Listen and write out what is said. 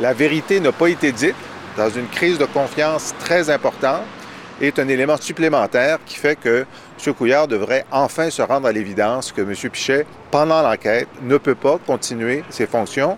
La vérité n'a pas été dite dans une crise de confiance très importante est un élément supplémentaire qui fait que M. Couillard devrait enfin se rendre à l'évidence que M. Pichet, pendant l'enquête, ne peut pas continuer ses fonctions.